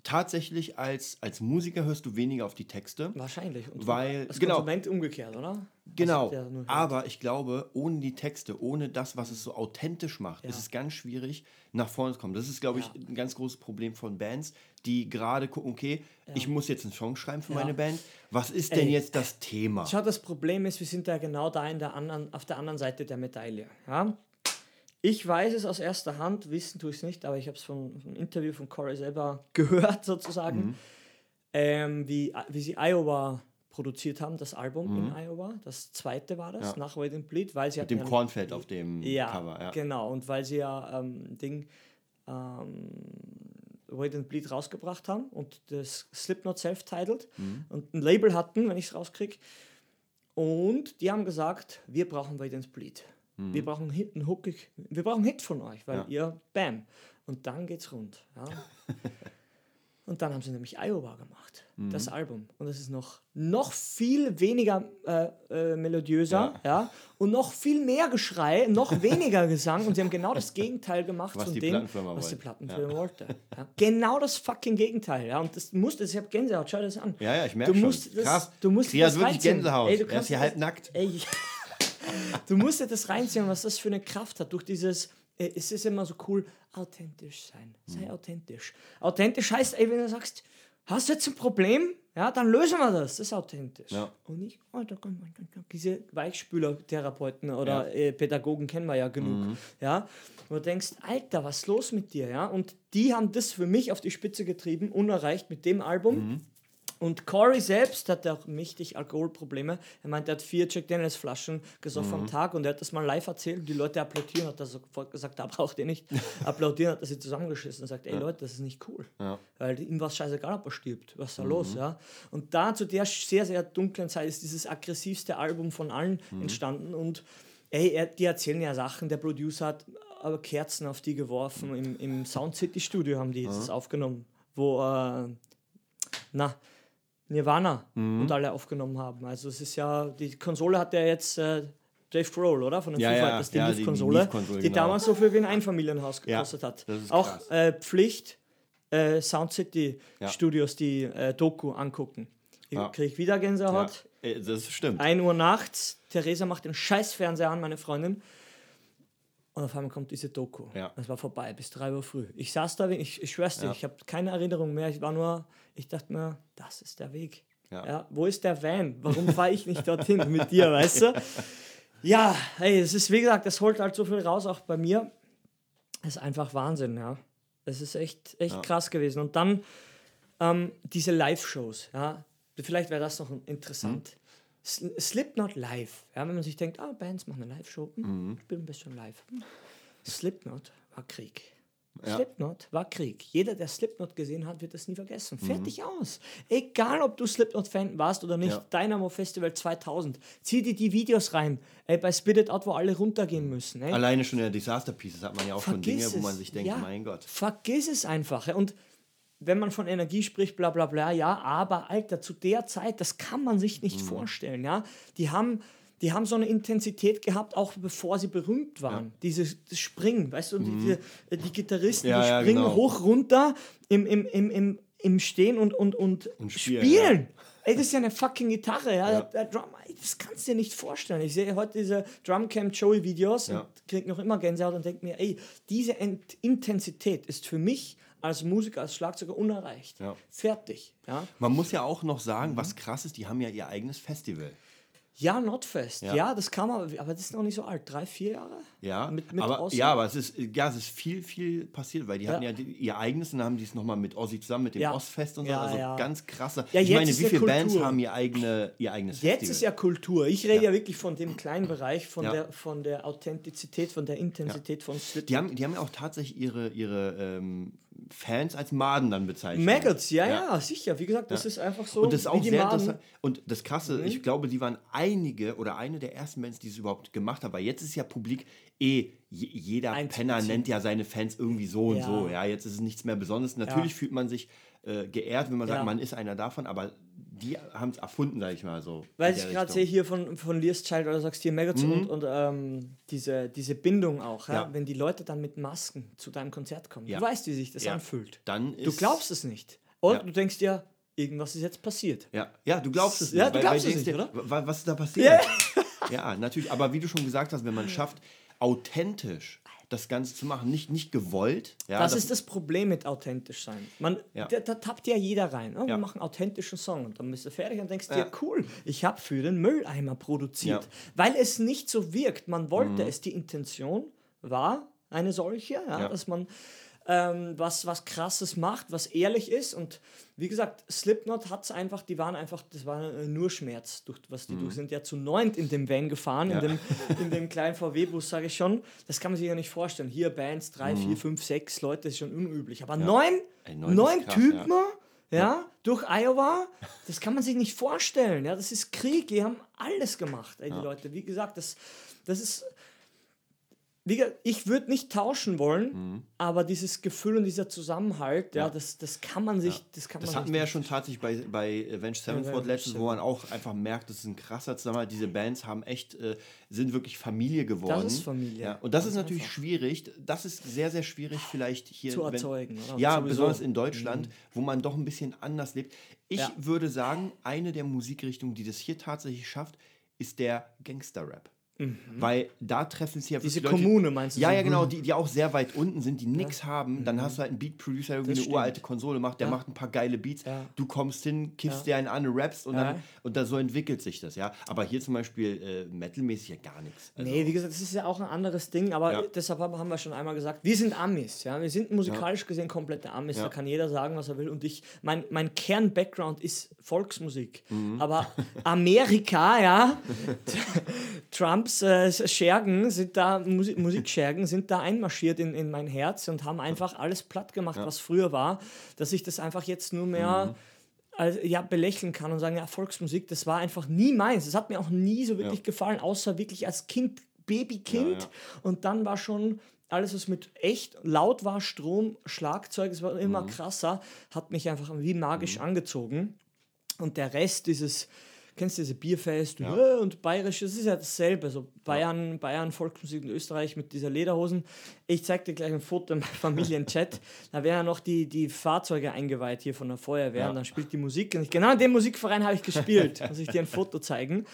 S2: tatsächlich als, als Musiker hörst du weniger auf die Texte.
S1: Wahrscheinlich.
S2: Und weil,
S1: als genau, Konsument umgekehrt, oder?
S2: Genau,
S1: der nur hört.
S2: aber ich glaube, ohne die Texte, ohne das, was es so authentisch macht, ist es ganz schwierig, nach vorne zu kommen. Das ist, glaube ich,
S1: Ja.
S2: ein ganz großes Problem von Bands, die gerade gucken, okay, ich muss jetzt einen Song schreiben für
S1: Ja.
S2: meine Band. Was ist denn
S1: Ey.
S2: jetzt das Thema?
S1: Schau, das Problem ist, wir sind da genau da in der anderen, auf der anderen Seite der Medaille. Ja? Ich weiß es aus erster Hand, wissen tue ich es nicht, aber ich habe es von vom Interview von Corey selber gehört, sozusagen, ähm, wie, wie sie Iowa produziert haben, das Album in Iowa. Das zweite war das,
S2: Ja.
S1: nach Wait and Bleed, weil sie
S2: Mit dem
S1: ja-
S2: Kornfeld auf dem
S1: ja,
S2: Cover. Ja.
S1: genau. Und weil sie ja ähm, Ding ähm, Wait and Bleed rausgebracht haben und das Slipknot self-titled
S2: Mhm.
S1: und ein Label hatten, wenn ich es rauskriege. Und die haben gesagt, wir brauchen Wait and Bleed. Wir brauchen einen Hit, einen Hook, wir brauchen Hit von euch, weil
S2: Mhm. Ja.
S1: ihr, bam. Und dann geht's rund. Ja. Und dann haben sie nämlich Iowa gemacht,
S2: Mhm.
S1: das Album. Und es ist noch, noch viel weniger äh, äh, melodiöser ja. und noch viel mehr Geschrei, noch weniger Gesang. Und sie haben genau das Gegenteil gemacht
S2: Was
S1: von dem, was die. Plattenfirma wollte. Ja. Genau das fucking Gegenteil. Ja. Und das musst ich habe Gänsehaut, schau dir das an.
S2: Ja, ja, ich merke
S1: Du
S2: schon.
S1: musst das-
S2: Krass.
S1: du musst
S2: Kria
S1: das
S2: wirklich. Gänsehaut.
S1: Ey, du
S2: er ist
S1: kannst
S2: hier
S1: das-
S2: halb nackt.
S1: Ey, du musst dir das reinziehen, was das für eine Kraft hat. Durch dieses, äh, es ist immer so cool, authentisch sein. Sei authentisch. Authentisch heißt, ey, wenn du sagst, hast du jetzt ein Problem? Ja, dann lösen wir das. Das ist authentisch.
S2: Ja.
S1: Und nicht, oh, da man, diese Weichspüler-Therapeuten oder
S2: Ja.
S1: äh, Pädagogen kennen wir ja genug. Ja, wo du denkst, Alter, was ist los mit dir? Ja, und die haben das für mich auf die Spitze getrieben, unerreicht mit dem Album. Und Corey selbst hat auch mächtig Alkoholprobleme. Er meint, er hat vier Jack Daniels Flaschen gesoffen am Tag und er hat das mal live erzählt. Und die Leute applaudieren, hat er sofort gesagt, da braucht ihr nicht. applaudieren hat er sie zusammengeschissen und sagt, ey Leute, das ist nicht cool.
S2: Ja.
S1: Weil ihm war es scheißegal, ob er stirbt. Was ist da los? Ja? Und da zu der sehr, sehr dunklen Zeit ist dieses aggressivste Album von allen entstanden. Und ey, er, die erzählen ja Sachen. Der Producer hat aber Kerzen auf die geworfen. Im, im Sound City Studio haben die das aufgenommen, wo äh, na, Nirvana
S2: Mhm.
S1: und alle aufgenommen haben. Also es ist ja, die Konsole hat ja jetzt äh, Dave Grohl, oder? Von den
S2: Ja, ja,
S1: die
S2: ja, die
S1: Leaf-Konsole,
S2: Leaf-Konsole,
S1: die
S2: genau.
S1: damals so viel wie ein Einfamilienhaus
S2: Ja,
S1: gekostet hat.
S2: das ist
S1: Auch äh, Pflicht, äh, Sound City
S2: Ja.
S1: Studios, die äh, Doku angucken. Ich
S2: Ja.
S1: kriege wieder
S2: Ja.
S1: Gänsehaut.
S2: Äh, Das stimmt.
S1: 1 Uhr nachts, Theresa macht den Scheißfernseher an, meine Freundin. Und auf einmal kommt diese Doku.
S2: Ja.
S1: Es war vorbei, bis 3 Uhr früh. Ich saß da, ich, ich schwör's dir,
S2: Ja.
S1: ich habe keine Erinnerung mehr. Ich war nur, ich dachte mir, das ist der Weg.
S2: Ja.
S1: wo ist der Van? Warum fahre ich nicht dorthin mit dir, weißt du? Ja, hey, es ist, wie gesagt, es holt halt so viel raus, auch bei mir. Es ist einfach Wahnsinn, ja. Es ist echt, echt
S2: Ja.
S1: krass gewesen. Und dann ähm, diese Live-Shows, ja. Vielleicht wäre das noch interessant. Sl- Slipknot live, ja, wenn man sich denkt, ah, Bands machen eine Live-Show, hm, ich bin ein bisschen live. Hm. Slipknot war Krieg.
S2: Ja.
S1: Slipknot war Krieg. Jeder, der Slipknot gesehen hat, wird das nie vergessen.
S2: Mhm.
S1: Fertig aus. Egal, ob du Slipknot-Fan warst oder nicht.
S2: Ja.
S1: Dynamo Festival 2000. Zieh dir die Videos rein. Ey, bei Spit It Out, wo alle runtergehen müssen. Ey.
S2: Alleine schon in der Disaster Pieces hat man ja auch schon
S1: Vergiss
S2: Dinge, wo
S1: es.
S2: man sich denkt,
S1: Ja,
S2: mein Gott.
S1: Vergiss es einfach. Und wenn man von Energie spricht, bla bla bla, ja, aber Alter, zu der Zeit, das kann man sich nicht
S2: Mhm.
S1: vorstellen, ja. Die haben, die haben so eine Intensität gehabt, auch bevor sie berühmt waren. Dieses das Springen, weißt du, die, die, die Gitarristen,
S2: Mhm. Ja,
S1: die
S2: ja,
S1: springen
S2: genau.
S1: hoch, runter im, im, im, im, im Stehen und, und, und,
S2: Und spielen,
S1: spielen. Ey, das ist ja eine fucking Gitarre, ja.
S2: Ja.
S1: Der, Drum, ey, das kannst du dir nicht vorstellen. Ich sehe heute diese Drumcamp Joey Videos
S2: Ja.
S1: und kriege noch immer Gänsehaut und denke mir, ey, diese Intensität ist für mich als Musiker, als Schlagzeuger unerreicht.
S2: Ja.
S1: Fertig. Ja,
S2: Man muss ja auch noch sagen,
S1: Mhm.
S2: was krass ist, die haben ja ihr eigenes Festival.
S1: ja Notfest. Ja.
S2: Ja.
S1: das kam aber, aber das ist noch nicht so alt. Drei, vier Jahre?
S2: Ja,
S1: Mit- mit
S2: aber, ja, aber es ist, ja, es ist viel, viel passiert, weil die hatten
S1: Ja.
S2: ja die, ihr eigenes und dann haben die es nochmal mit Ozzy zusammen, mit dem
S1: Ja.
S2: Ostfest und so.
S1: Ja,
S2: also
S1: ja.
S2: ganz krasser.
S1: Ja,
S2: ich meine, wie
S1: ja
S2: viele Bands haben ihr, eigene, ihr eigenes
S1: Jetzt
S2: Festival?
S1: ist ja Kultur. Ich rede ja.
S2: Ja.
S1: wirklich von dem kleinen Bereich, von,
S2: Ja.
S1: der, von der Authentizität, von der Intensität von Slipknot.
S2: die, haben, die haben ja auch tatsächlich ihre, ihre ähm, Fans als Maden dann bezeichnet.
S1: Maggots, ja, ja,
S2: Ja.
S1: sicher. Wie gesagt, das
S2: Ja.
S1: ist einfach so.
S2: Und das ist auch sehr interessant. Und das Krasse,
S1: Mhm.
S2: ich glaube, die waren einige oder eine der ersten Bands, die es überhaupt gemacht haben. Weil jetzt ist ja publik eh, je- jeder
S1: Einzubeziehen.
S2: Penner nennt ja seine Fans irgendwie so und
S1: Ja.
S2: so. Ja, jetzt ist es nichts mehr Besonderes. Natürlich fühlt man sich äh, geehrt, wenn man sagt, man ist einer davon, aber die haben es erfunden, sag ich mal so.
S1: Weil ich gerade sehe hier von, von Lears Child oder sagst hier Maggots und, und ähm, diese, diese Bindung auch, ja?
S2: Ja.
S1: wenn die Leute dann mit Masken zu deinem Konzert kommen.
S2: Ja.
S1: Du weißt, wie sich das
S2: Ja.
S1: anfühlt.
S2: Dann
S1: Du glaubst es nicht. Und
S2: Ja.
S1: du denkst dir, irgendwas ist jetzt passiert.
S2: Ja, ja, du glaubst es
S1: Ja,
S2: nicht.
S1: du
S2: weil-
S1: glaubst
S2: weil
S1: es nicht,
S2: dir,
S1: oder?
S2: wa- Was ist da passiert? ja, natürlich. Aber wie du schon gesagt hast, wenn man schafft, authentisch das Ganze zu machen, nicht, nicht gewollt. Ja,
S1: das, das ist das Problem mit authentisch sein. Man,
S2: Ja.
S1: da, da tappt ja jeder rein. Ne? Wir machen authentischen Song und dann bist du fertig und denkst
S2: Ja.
S1: dir, cool, ich habe für den Mülleimer produziert.
S2: Mhm.
S1: Weil es nicht so wirkt. Man wollte es, die Intention war eine solche, dass man ähm, was, was krasses macht, was ehrlich ist. Und wie gesagt, Slipknot hat es einfach, die waren einfach, das war äh, nur Schmerz, durch was die durch sind ja zu neunt in dem Van gefahren,
S2: Mhm. Ja.
S1: in, dem, in dem kleinen VW-Bus, sage ich schon. Das kann man sich ja nicht vorstellen. Hier Bands, drei, vier, fünf, sechs Leute, ist schon unüblich. Aber neun,
S2: Mhm. Ey, neun
S1: neun
S2: krass,
S1: Typen,
S2: ja.
S1: ja. durch Iowa, das kann man sich nicht vorstellen. Ja, das ist Krieg, die haben alles gemacht, ey, die Leute. Wie gesagt, das, das ist. Wie gesagt, ich würde nicht tauschen wollen,
S2: Mhm.
S1: aber dieses Gefühl und dieser Zusammenhalt, ja, das, das kann man sich, das kann
S2: Das
S1: man
S2: hatten
S1: sich
S2: wir ja schon tatsächlich bei, bei Avenged Sevenfold
S1: ja,
S2: letztens, wo man auch einfach merkt, das ist ein krasser Zusammenhalt. Diese Bands haben echt, äh, sind wirklich Familie geworden.
S1: ist Familie.
S2: Ja, und das
S1: Ganz
S2: ist natürlich schwierig. Das ist sehr, sehr schwierig vielleicht hier.
S1: Zu erzeugen, oder?
S2: Ja,
S1: Sowieso. Mhm.
S2: besonders in Deutschland, wo man doch ein bisschen anders lebt. Ich
S1: Ja.
S2: würde sagen, eine der Musikrichtungen, die das hier tatsächlich schafft, ist der Gangster-Rap. Weil da treffen sich ja
S1: Mhm. Diese
S2: Leute,
S1: Kommune, meinst du
S2: Ja,
S1: so?
S2: ja, genau, die, die auch sehr weit unten sind, die nichts haben. Dann hast du halt einen Beat-Producer, der irgendwie eine uralte Konsole macht, der
S1: Ja.
S2: macht ein paar geile Beats.
S1: Ja.
S2: Du kommst hin, kiffst dir einen an, rappst und,
S1: Ja.
S2: dann, und da so entwickelt sich das, ja. Aber hier zum Beispiel äh, metalmäßig ja gar nichts. Also,
S1: Nee, wie gesagt, das ist ja auch ein anderes Ding, aber
S2: Ja.
S1: deshalb haben wir schon einmal gesagt, wir sind Amis, ja, wir sind musikalisch gesehen komplette Amis,
S2: Ja.
S1: da kann jeder sagen, was er will und ich, mein, mein Kern-Background ist Volksmusik,
S2: Mhm.
S1: aber Amerika, ja, Trumps äh, Schergen sind da, Musik, Musikschergen sind da einmarschiert in, in mein Herz und haben einfach alles platt gemacht, was früher war, dass ich das einfach jetzt nur mehr...
S2: Mhm.
S1: Also, ja, belächeln kann und sagen, ja, Volksmusik, das war einfach nie meins. Das hat mir auch nie so wirklich
S2: Ja.
S1: gefallen, außer wirklich als Kind, Babykind.
S2: Ja, ja.
S1: Und dann war schon alles, was mit echt laut war, Strom, Schlagzeug, es war immer
S2: Mhm.
S1: krasser, hat mich einfach wie magisch angezogen. Und der Rest, dieses, kennst du diese Bierfest
S2: Ja.
S1: äh, und Bayerisch, das ist ja dasselbe. So Bayern, Bayern, Volksmusik in Österreich mit dieser Lederhosen. Ich zeig dir gleich ein Foto im Familienchat. da werden ja noch die, die Fahrzeuge eingeweiht hier von der Feuerwehr
S2: Ja.
S1: und dann spielt die Musik. Und ich, genau in dem Musikverein habe ich gespielt. Muss ich dir ein Foto zeigen.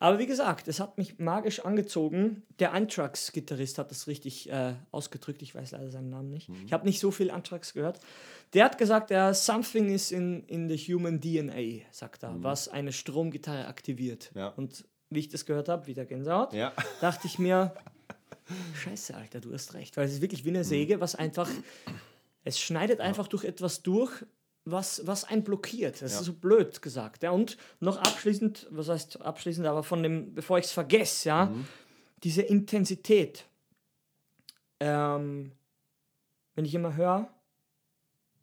S1: Aber wie gesagt, es hat mich magisch angezogen. Der Anthrax-Gitarrist hat das richtig äh, ausgedrückt. Ich weiß leider seinen Namen
S2: Mhm.
S1: nicht. Ich habe nicht so viel Anthrax gehört. Der hat gesagt, ja, something is in, in the human DNA, sagt er, was eine Stromgitarre aktiviert.
S2: Mhm. Ja.
S1: Und wie ich das gehört habe, wieder Gänsehaut,
S2: Ja.
S1: dachte ich mir, scheiße, Alter, du hast recht. Weil es ist wirklich
S2: Mhm.
S1: wie eine Säge, was einfach, es schneidet einfach durch etwas durch, was, was einen blockiert. Das
S2: Ja.
S1: ist so blöd gesagt. Ja. Und noch abschließend, was heißt abschließend, aber von dem, bevor ich es vergesse, ja,
S2: Mhm.
S1: diese Intensität. Ähm, wenn ich immer höre,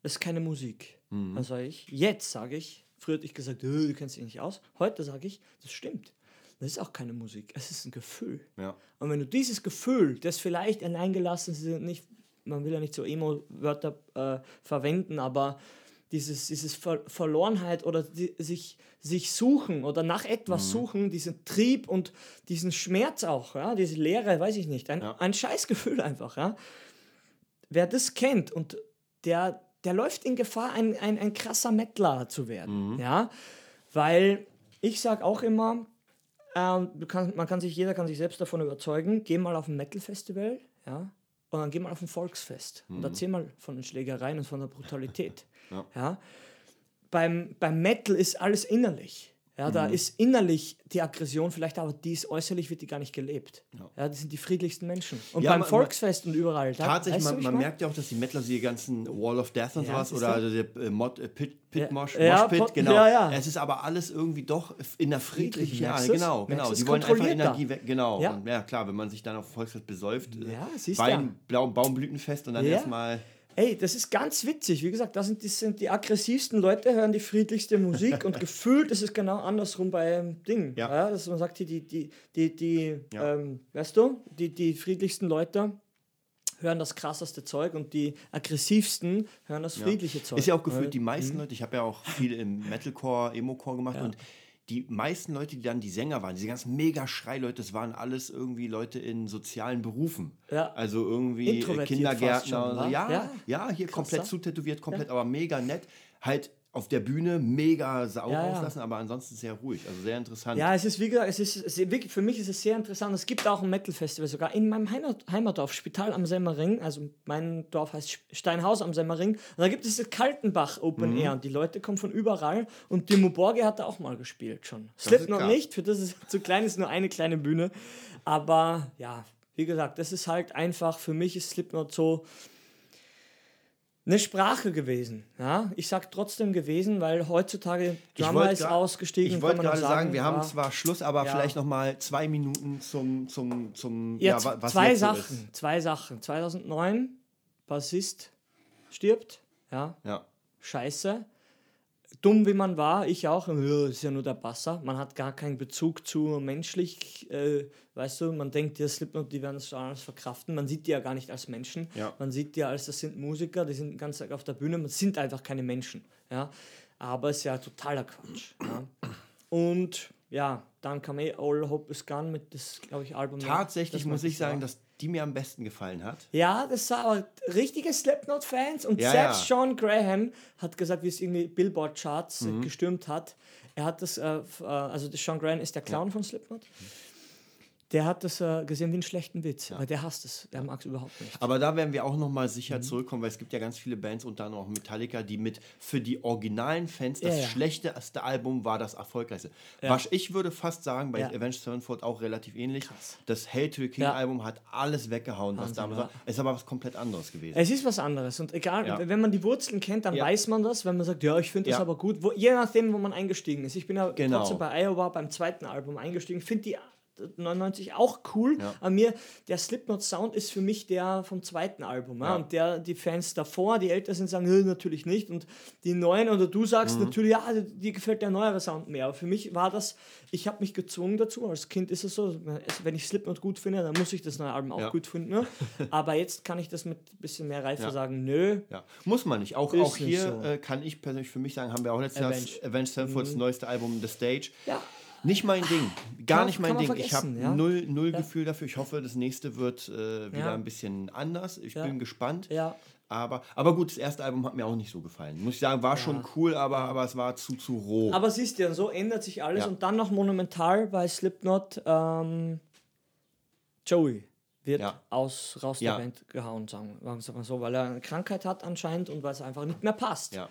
S1: das ist keine Musik.
S2: Mhm.
S1: Dann sage ich, jetzt sage ich, früher hätte ich gesagt, "Äh, du kennst dich nicht aus. Heute sage ich, das stimmt. Das ist auch keine Musik, es ist ein Gefühl.
S2: Ja.
S1: Und wenn du dieses Gefühl, das vielleicht alleingelassen ist, nicht, man will ja nicht so Emo-Wörter äh, verwenden, aber dieses, dieses Ver Verlorenheit oder die, sich, sich suchen oder nach etwas suchen, diesen Trieb und diesen Schmerz auch, ja, diese Leere, weiß ich nicht, ein,
S2: Ja.
S1: ein Scheißgefühl einfach, ja. Wer das kennt und der, der läuft in Gefahr, ein, ein, ein krasser Mettler zu werden, ja, weil ich sag auch immer, ähm, du kannst, man kann sich, jeder kann sich selbst davon überzeugen, geh mal auf ein Metal-Festival, ja, und dann geh mal auf ein Volksfest und erzähl mal von den Schlägereien und von der Brutalität.
S2: Ja.
S1: Ja. Beim, beim Metal ist alles innerlich. Ja, da ist innerlich die Aggression vielleicht, aber die ist äußerlich, wird die gar nicht gelebt. Ja, die sind die friedlichsten Menschen. Und
S2: Ja,
S1: beim
S2: man-
S1: Volksfest und überall. Da,
S2: Tatsächlich,
S1: weißt du,
S2: man, man merkt ja auch, dass die Mettler so die ganzen Wall of Death und
S1: Ja,
S2: sowas oder also der äh, Mod, äh, Pit, Pit
S1: Ja.
S2: Mosh,
S1: Ja,
S2: Mosh Pit, genau.
S1: ja, ja.
S2: Es ist aber alles irgendwie doch in der friedlichen, ja, genau, genau. Die wollen einfach. Energie weg, genau.
S1: Ja.
S2: Und ja, klar, wenn man sich dann auf Volksfest besäuft, äh,
S1: Ja,
S2: Wein,
S1: ja.
S2: Baumblütenfest und dann
S1: Ja.
S2: erstmal
S1: Ey, das ist ganz witzig. Wie gesagt, das sind, das sind die aggressivsten Leute, hören die friedlichste Musik und gefühlt ist es genau andersrum beim Ding.
S2: Ja.
S1: dass man sagt, die, die, die, die
S2: Ja.
S1: ähm, weißt du, die, die friedlichsten Leute hören das krasseste Zeug und die aggressivsten hören das friedliche Zeug.
S2: Ist ja auch gefühlt die meisten Leute, ich habe ja auch viel im Metalcore, Emo-Core gemacht und die meisten Leute, die dann die Sänger waren, diese ganzen mega Schrei-Leute, das waren alles irgendwie Leute in sozialen Berufen.
S1: Ja.
S2: Also irgendwie äh, Kindergärtner
S1: schon,
S2: so. Ja, ja,
S1: Ja.
S2: hier komplett
S1: ne?
S2: zutätowiert, komplett, aber mega nett. Halt auf der Bühne mega Sau
S1: Ja, ja.
S2: rauslassen, aber ansonsten sehr ruhig. Also sehr interessant.
S1: Ja, es ist wie gesagt, es ist, wirklich, für mich ist es sehr interessant. Es gibt auch ein Metal-Festival sogar in meinem Heimat, Heimatdorf, Spital am Semmering. Also mein Dorf heißt Steinhaus am Semmering. Und da gibt es das Kaltenbach Open
S2: Mhm.
S1: Air und die Leute kommen von überall. Und Timo Borge hat da auch mal gespielt schon. Slipknot
S2: krass.
S1: nicht, für das ist zu klein, ist nur eine kleine Bühne. Aber ja, wie gesagt, das ist halt einfach, für mich ist Slipknot so eine Sprache gewesen. Ja? Ich sag trotzdem gewesen, weil heutzutage
S2: wollte
S1: ist ausgestiegen.
S2: Ich wollte gerade sagen, wir haben
S1: ja.
S2: zwar Schluss, aber
S1: Ja.
S2: vielleicht noch mal zwei Minuten zum, zum, zum
S1: Ja,
S2: wa- was
S1: zwei
S2: jetzt so
S1: Sachen. Zwei Sachen. 2009, Bassist stirbt. Ja.
S2: Ja.
S1: scheiße. Dumm wie man war, ich auch, ja, ist ja nur der Basser. Man hat gar keinen Bezug zu menschlich, äh, weißt du, man denkt, ja, Slipknot, die werden das schon alles verkraften. Man sieht die ja gar nicht als Menschen.
S2: Ja.
S1: Man sieht die als, das sind Musiker, die sind den ganzen Tag auf der Bühne, man sind einfach keine Menschen. Ja? Aber es ist ja totaler Quatsch. Ja? Und ja, dann kam eh All Hope is Gone mit das, glaube ich, Album.
S2: Tatsächlich muss ich sagen, dass die mir am besten gefallen hat.
S1: Ja, das war aber richtige Slipknot-Fans und
S2: Ja,
S1: selbst
S2: ja.
S1: Sean Graham hat gesagt, wie es irgendwie Billboard-Charts
S2: Mhm.
S1: äh, gestürmt hat. Er hat das, äh, äh, also Sean Graham ist der Clown von Slipknot. Der hat das äh, gesehen wie einen schlechten Witz, aber der hasst es. Der mag es überhaupt nicht.
S2: Aber da werden wir auch noch mal
S1: Mhm.
S2: sicher zurückkommen, weil es gibt ja ganz viele Bands, unter anderem auch Metallica, die mit für die originalen Fans das
S1: Ja, ja.
S2: schlechteste Album war das erfolgreichste. Was ich würde fast sagen, bei
S1: Ja.
S2: Avenged Sevenfold auch relativ ähnlich. Das Hate to the King
S1: Ja.
S2: Album hat alles weggehauen, was
S1: Wahnsinn,
S2: damals
S1: ja.
S2: war. Es ist aber was komplett anderes gewesen.
S1: Es ist was anderes und egal,
S2: Ja.
S1: wenn man die Wurzeln kennt, dann
S2: Ja.
S1: weiß man das. Wenn man sagt, ja, ich finde das
S2: Ja.
S1: aber gut, wo, je nachdem, wo man eingestiegen ist. Ich bin ja
S2: Genau.
S1: trotzdem bei Iowa beim zweiten Album eingestiegen, finde die 99 auch cool.
S2: Ja.
S1: An mir, der Slipknot-Sound ist für mich der vom zweiten Album. Ja. Und der, die Fans davor, die älter sind, sagen, "Nö, natürlich nicht. Und die neuen, oder du sagst
S2: Mhm.
S1: natürlich, ja, dir gefällt der neuere Sound mehr. Aber für mich war das, ich habe mich gezwungen dazu. Als Kind ist es so, wenn ich Slipknot gut finde, dann muss ich das neue Album auch
S2: Ja.
S1: gut finden. Ne? Aber jetzt kann ich das mit ein bisschen mehr Reife sagen, nö,
S2: Ja, muss man nicht. Auch, auch hier
S1: so.
S2: äh, kann ich persönlich für mich sagen, haben wir auch letztes Jahr
S1: Avenged. Mhm.
S2: Sevenfold's neueste Album The Stage.
S1: Ja.
S2: Nicht mein Ding. Gar
S1: Kann-
S2: nicht mein Ding. Ich habe
S1: ja.
S2: null, null Gefühl dafür. Ich hoffe, das nächste wird äh, wieder
S1: Ja.
S2: ein bisschen anders. Ich
S1: Ja.
S2: bin gespannt.
S1: Ja.
S2: Aber, aber gut, das erste Album hat mir auch nicht so gefallen. Muss ich sagen, war schon cool, aber, aber es war zu, zu roh.
S1: Aber siehst du, so ändert sich alles.
S2: Ja.
S1: Und dann noch monumental bei Slipknot, ähm, Joey wird
S2: Ja.
S1: aus, raus
S2: Ja.
S1: der Band gehauen, sagen wir sagen wir so, weil er eine Krankheit hat anscheinend und weil es einfach nicht mehr passt.
S2: ja.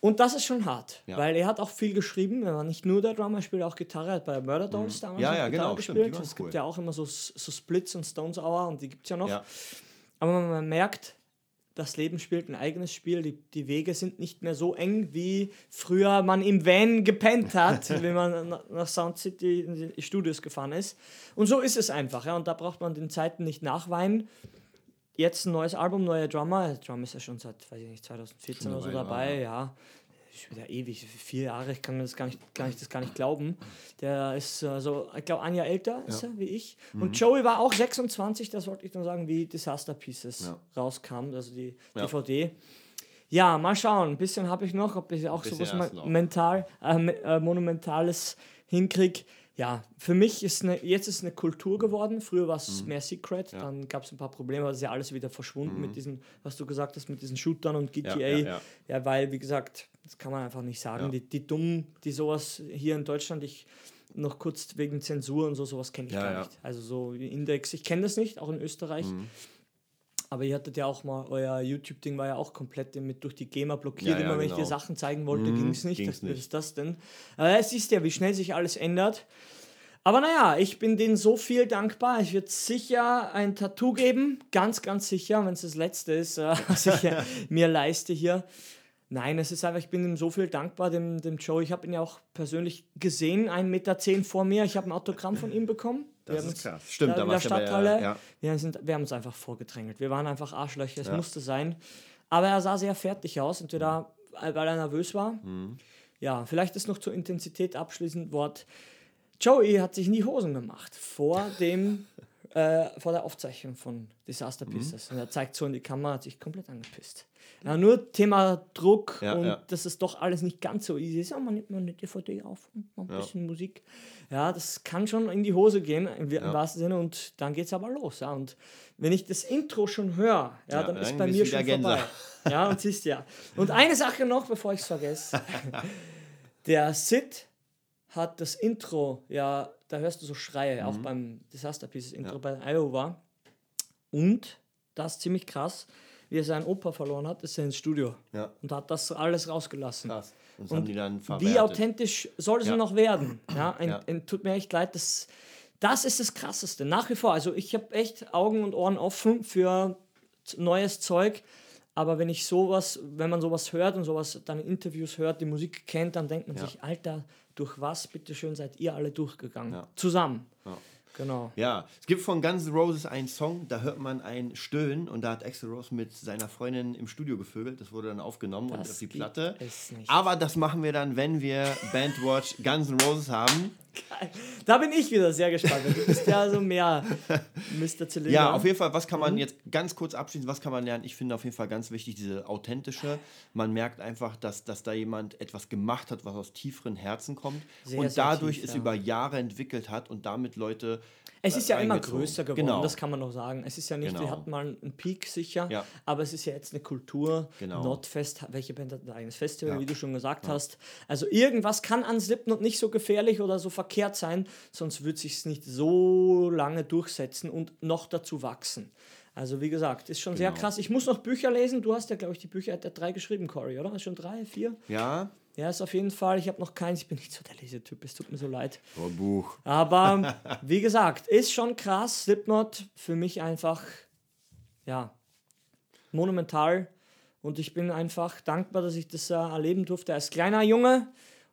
S1: Und das ist schon hart,
S2: Ja.
S1: weil er hat auch viel geschrieben. Er war nicht nur der Drummer, er spielt auch Gitarre, er hat bei Murder Dolls damals
S2: Mhm. Ja,
S1: noch
S2: ja,
S1: Gitarre
S2: genau, stimmt,
S1: gespielt.
S2: waren
S1: es
S2: cool.
S1: gibt ja auch immer so, so Splits und Stones Hour und die gibt es ja noch.
S2: ja.
S1: Aber man merkt, das Leben spielt ein eigenes Spiel. Die, die Wege sind nicht mehr so eng, wie früher man im Van gepennt hat, wenn man na- nach Sound City in die Studios gefahren ist. Und so ist es einfach. Ja? Und da braucht man den Zeiten nicht nachweinen. Jetzt ein neues Album, neuer Drummer. Drummer ist ja schon seit, weiß ich nicht, 2014
S2: Schon
S1: oder so dabei, ja. Ist wieder ewig, vier Jahre, ich kann mir das gar nicht, gar nicht, das gar nicht glauben. Der ist äh, so, ich glaube, ein Jahr älter ist er wie ich.
S2: Mhm.
S1: Und Joey war auch 26, das wollte ich nur sagen, wie Disaster Pieces
S2: Ja.
S1: rauskam, also die
S2: Ja.
S1: DVD. Ja, mal schauen. Ein bisschen habe ich noch, ob ich auch sowas mental, äh, äh, Monumentales hinkriege. Ja, für mich ist eine, jetzt ist eine Kultur geworden. Früher war es
S2: Mhm.
S1: mehr Secret, dann gab es ein paar Probleme, aber es ist ja alles wieder verschwunden mit diesen, was du gesagt hast, mit diesen Shootern und GTA.
S2: Mhm. ja, ja.
S1: Ja, weil, wie gesagt, das kann man einfach nicht sagen.
S2: Ja.
S1: Die, die Dummen, die sowas hier in Deutschland, ich noch kurz wegen Zensur und so, sowas kenne ich
S2: Ja,
S1: gar
S2: ja.
S1: nicht. Also so Index, ich kenne das nicht, auch in Österreich.
S2: Mhm.
S1: Aber ihr hattet ja auch mal, euer YouTube-Ding war ja auch komplett mit durch die GEMA blockiert.
S2: Ja, ja,
S1: Immer wenn ich
S2: genau.
S1: dir Sachen zeigen wollte, ging es nicht.
S2: ging's
S1: Was
S2: nicht.
S1: ist das denn? Aber es ist ja, wie schnell sich alles ändert. Aber naja, ich bin denen so viel dankbar. Ich würde sicher ein Tattoo geben. Ganz, ganz sicher, wenn es das letzte ist, äh, was ich äh, mir leiste hier. Nein, es ist einfach, ich bin ihm so viel dankbar, dem, dem Joe. Ich habe ihn ja auch persönlich gesehen, 1,10 Meter vor mir. Ich habe ein Autogramm von ihm bekommen. Wir
S2: Das
S1: haben
S2: ist
S1: uns
S2: krass. Stimmt,
S1: da in der Stadthalle.
S2: ja.
S1: wir, sind, wir haben uns einfach vorgedrängelt. Wir waren einfach Arschlöcher, es
S2: Ja.
S1: musste sein. Aber er sah sehr fertig aus, entweder äh, weil er nervös war.
S2: Mhm.
S1: Ja, vielleicht ist noch zur Intensität abschließend Wort. Joey hat sich in die Hosen gemacht vor dem äh, vor der Aufzeichnung von Disaster
S2: Mhm.
S1: Pieces. Und er zeigt so in die Kamera, hat sich komplett angepisst. Ja, nur Thema Druck
S2: Ja,
S1: und
S2: ja.
S1: dass es doch alles nicht ganz so easy ist. Ja, man nimmt mal eine DVD auf und mal ein
S2: Ja.
S1: bisschen Musik. Ja, das kann schon in die Hose gehen, im, im wahrsten Sinne. Und dann geht es aber los. Ja. Und wenn ich das Intro schon höre, ja,
S2: Ja,
S1: dann ist bei mir schon vorbei. Ja, und siehst ja. Und eine Sache noch, bevor ich es vergesse. Der Sid hat das Intro, ja, da hörst du so Schreie, auch beim Disaster Pieces Intro
S2: Ja.
S1: bei Iowa. Und, das ist ziemlich krass, wie er seinen Opa verloren hat, ist er ins Studio.
S2: Ja.
S1: Und hat das alles rausgelassen.
S2: Krass. Und
S1: Und Wie authentisch soll es
S2: Ja.
S1: noch werden? Ja, ein,
S2: Ja.
S1: ein, tut mir echt leid, das, das ist das Krasseste. Nach wie vor. Also ich habe echt Augen und Ohren offen für neues Zeug. Aber wenn ich sowas, wenn man sowas hört und sowas dann in Interviews hört, die Musik kennt, dann denkt man
S2: Ja.
S1: sich, Alter, durch was bitteschön seid ihr alle durchgegangen?
S2: Ja.
S1: Zusammen.
S2: Ja.
S1: Genau.
S2: Ja, es gibt von Guns N' Roses einen Song, da hört man ein Stöhnen und da hat Axel Rose mit seiner Freundin im Studio gevögelt. Das wurde dann aufgenommen und
S1: Das
S2: auf die Platte. Aber das machen wir dann, wenn wir Bandwatch Guns N' Roses haben.
S1: Da bin ich wieder sehr gespannt. Du bist ja so mehr Mr. Zylinder.
S2: Ja, auf jeden Fall, was kann man
S1: Mhm.
S2: jetzt ganz kurz abschließen, was kann man lernen? Ich finde auf jeden Fall ganz wichtig, diese authentische. Man merkt einfach, dass, dass da jemand etwas gemacht hat, was aus tieferen Herzen kommt
S1: Sehr,
S2: und
S1: sehr
S2: dadurch
S1: tief,
S2: es
S1: ja.
S2: über Jahre entwickelt hat und damit Leute.
S1: Es ist
S2: äh,
S1: ja immer
S2: reingezogen.
S1: größer geworden,
S2: Genau.
S1: das kann man noch sagen. Es ist ja nicht, wir
S2: Genau.
S1: hatten mal einen Peak sicher,
S2: Ja.
S1: aber es ist ja jetzt eine Kultur.
S2: Genau.
S1: Notfest, welche Band hat ein eigenes Festival,
S2: Ja.
S1: wie du schon gesagt hast. Also irgendwas kann an Slipknot nicht so gefährlich oder so verkehrt sein, sonst wird sich nicht so lange durchsetzen und noch dazu wachsen. Also wie gesagt, ist schon sehr
S2: Genau.
S1: krass. Ich muss noch Bücher lesen. Du hast ja, glaube ich, die Bücher hat er drei geschrieben, Cory, oder? Schon drei, vier?
S2: Ja,
S1: Ja, ist auf jeden Fall. Ich habe noch keins. Ich bin nicht so der Lesetyp. Es tut mir so leid.
S2: oh, Buch.
S1: Aber wie gesagt, ist schon krass. Slipknot für mich einfach, ja, monumental. Und ich bin einfach dankbar, dass ich das äh, erleben durfte als kleiner Junge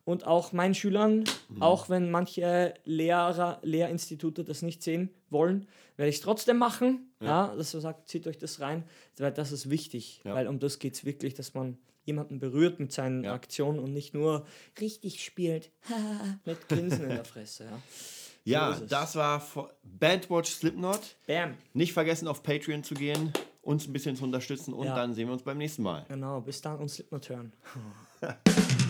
S1: und auch meinen Schülern, auch wenn manche Lehrer, Lehrinstitute das nicht sehen wollen, werde ich es trotzdem machen. Ja. dass man sagt, zieht euch das rein, weil das ist wichtig,
S2: Ja.
S1: weil um das geht es wirklich, dass man jemanden berührt mit seinen
S2: Ja.
S1: Aktionen und nicht nur richtig spielt mit Grinsen in der Fresse. Ja.
S2: Ja,
S1: es.
S2: das war Bandwatch Slipknot.
S1: Bam.
S2: Nicht vergessen, auf Patreon zu gehen, uns ein bisschen zu unterstützen und
S1: Ja.
S2: dann sehen wir uns beim nächsten Mal.
S1: Genau, bis dann und Slipknot hören.